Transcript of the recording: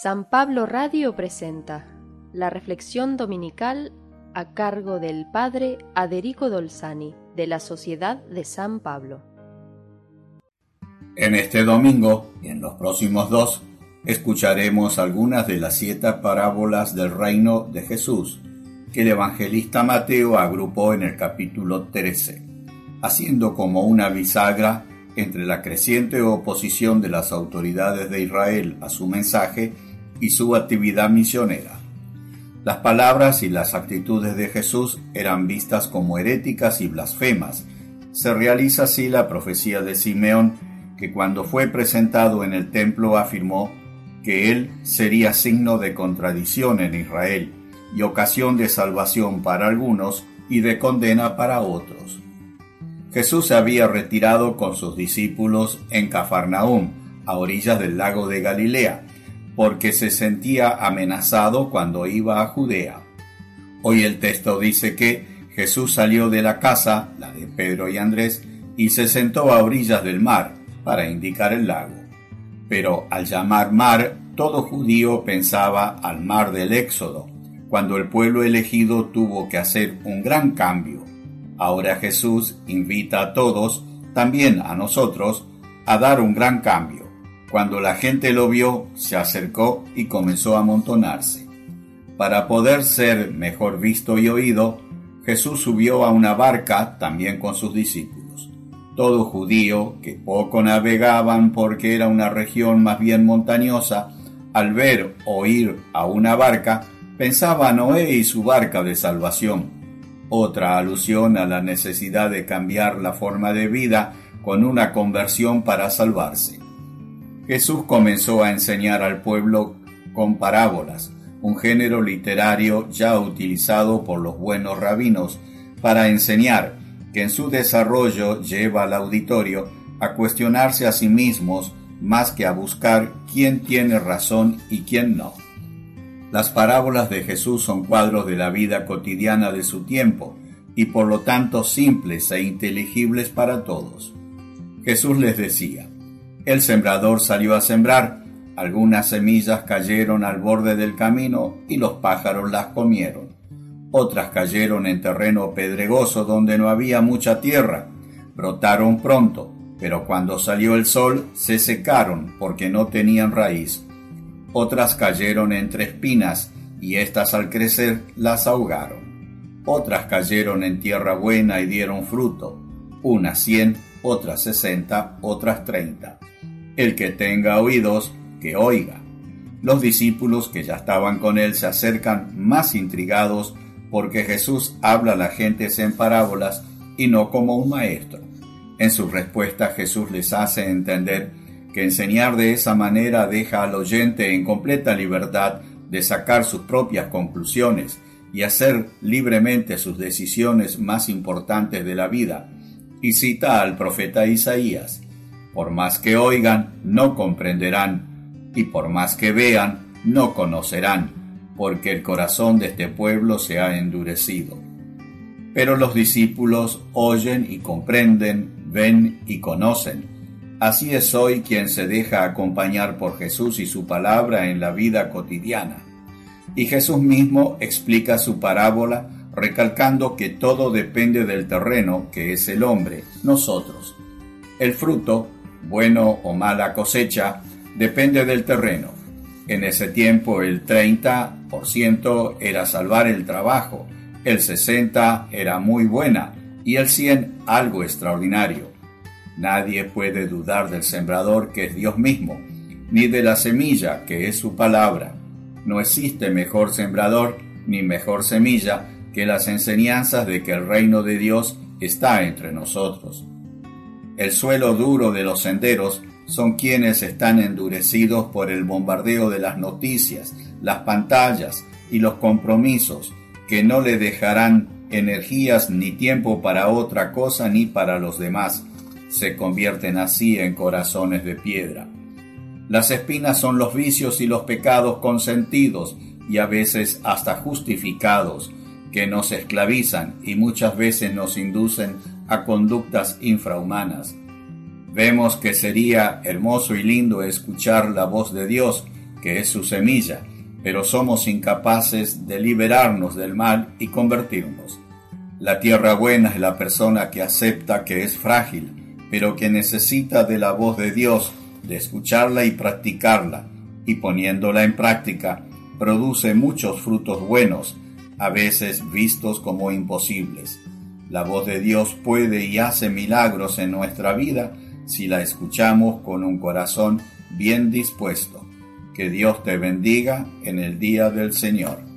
San Pablo Radio presenta la reflexión dominical a cargo del Padre Aderico Dolzani de la Sociedad de San Pablo. En este domingo y en los próximos dos escucharemos algunas de las siete parábolas del reino de Jesús que el evangelista Mateo agrupó en el capítulo 13, haciendo como una bisagra entre la creciente oposición de las autoridades de Israel a su mensaje y su actividad misionera. Las palabras y las actitudes de Jesús eran vistas como heréticas y blasfemas. Se realiza así la profecía de Simeón, que cuando fue presentado en el templo afirmó que él sería signo de contradicción en Israel y ocasión de salvación para algunos y de condena para otros. Jesús se había retirado con sus discípulos en Cafarnaúm, a orillas del lago de Galilea, porque se sentía amenazado cuando iba a Judea. Hoy el texto dice que Jesús salió de la casa, la de Pedro y Andrés, y se sentó a orillas del mar, para indicar el lago. Pero al llamar mar, todo judío pensaba al mar del Éxodo, cuando el pueblo elegido tuvo que hacer un gran cambio Ahora Jesús invita a todos, también a nosotros, a dar un gran cambio. Cuando la gente lo vio, se acercó y comenzó a amontonarse. Para poder ser mejor visto y oído, Jesús subió a una barca también con sus discípulos. Todo judío, que poco navegaban porque era una región más bien montañosa, al ver oír a una barca, pensaba a Noé y su barca de salvación otra alusión a la necesidad de cambiar la forma de vida con una conversión para salvarse. Jesús comenzó a enseñar al pueblo con parábolas, un género literario ya utilizado por los buenos rabinos para enseñar que en su desarrollo lleva al auditorio a cuestionarse a sí mismos más que a buscar quién tiene razón y quién no. Las parábolas de Jesús son cuadros de la vida cotidiana de su tiempo y por lo tanto simples e inteligibles para todos. Jesús les decía, el sembrador salió a sembrar, algunas semillas cayeron al borde del camino y los pájaros las comieron. Otras cayeron en terreno pedregoso donde no había mucha tierra. Brotaron pronto, pero cuando salió el sol se secaron porque no tenían raíz otras cayeron entre espinas, y éstas al crecer las ahogaron. Otras cayeron en tierra buena y dieron fruto, unas cien, otras sesenta, otras treinta. El que tenga oídos, que oiga. Los discípulos que ya estaban con él se acercan más intrigados porque Jesús habla a la gente en parábolas y no como un maestro. En su respuesta Jesús les hace entender que enseñar de esa manera deja al oyente en completa libertad de sacar sus propias conclusiones y hacer libremente sus decisiones más importantes de la vida. Y cita al profeta Isaías, por más que oigan, no comprenderán, y por más que vean, no conocerán, porque el corazón de este pueblo se ha endurecido. Pero los discípulos oyen y comprenden, ven y conocen Así es hoy quien se deja acompañar por Jesús y su palabra en la vida cotidiana. Y Jesús mismo explica su parábola recalcando que todo depende del terreno, que es el hombre, nosotros. El fruto, bueno o mala cosecha, depende del terreno. En ese tiempo el 30% era salvar el trabajo, el 60% era muy buena y el 100% algo extraordinario. Nadie puede dudar del sembrador que es Dios mismo, ni de la semilla que es su palabra. No existe mejor sembrador ni mejor semilla que las enseñanzas de que el reino de Dios está entre nosotros. El suelo duro de los senderos son quienes están endurecidos por el bombardeo de las noticias, las pantallas y los compromisos que no le dejarán energías ni tiempo para otra cosa ni para los demás se convierten así en corazones de piedra. Las espinas son los vicios y los pecados consentidos y a veces hasta justificados, que nos esclavizan y muchas veces nos inducen a conductas infrahumanas. Vemos que sería hermoso y lindo escuchar la voz de Dios, que es su semilla, pero somos incapaces de liberarnos del mal y convertirnos. La tierra buena es la persona que acepta que es frágil, pero que necesita de la voz de Dios, de escucharla y practicarla, y poniéndola en práctica, produce muchos frutos buenos, a veces vistos como imposibles. La voz de Dios puede y hace milagros en nuestra vida si la escuchamos con un corazón bien dispuesto. Que Dios te bendiga en el día del Señor.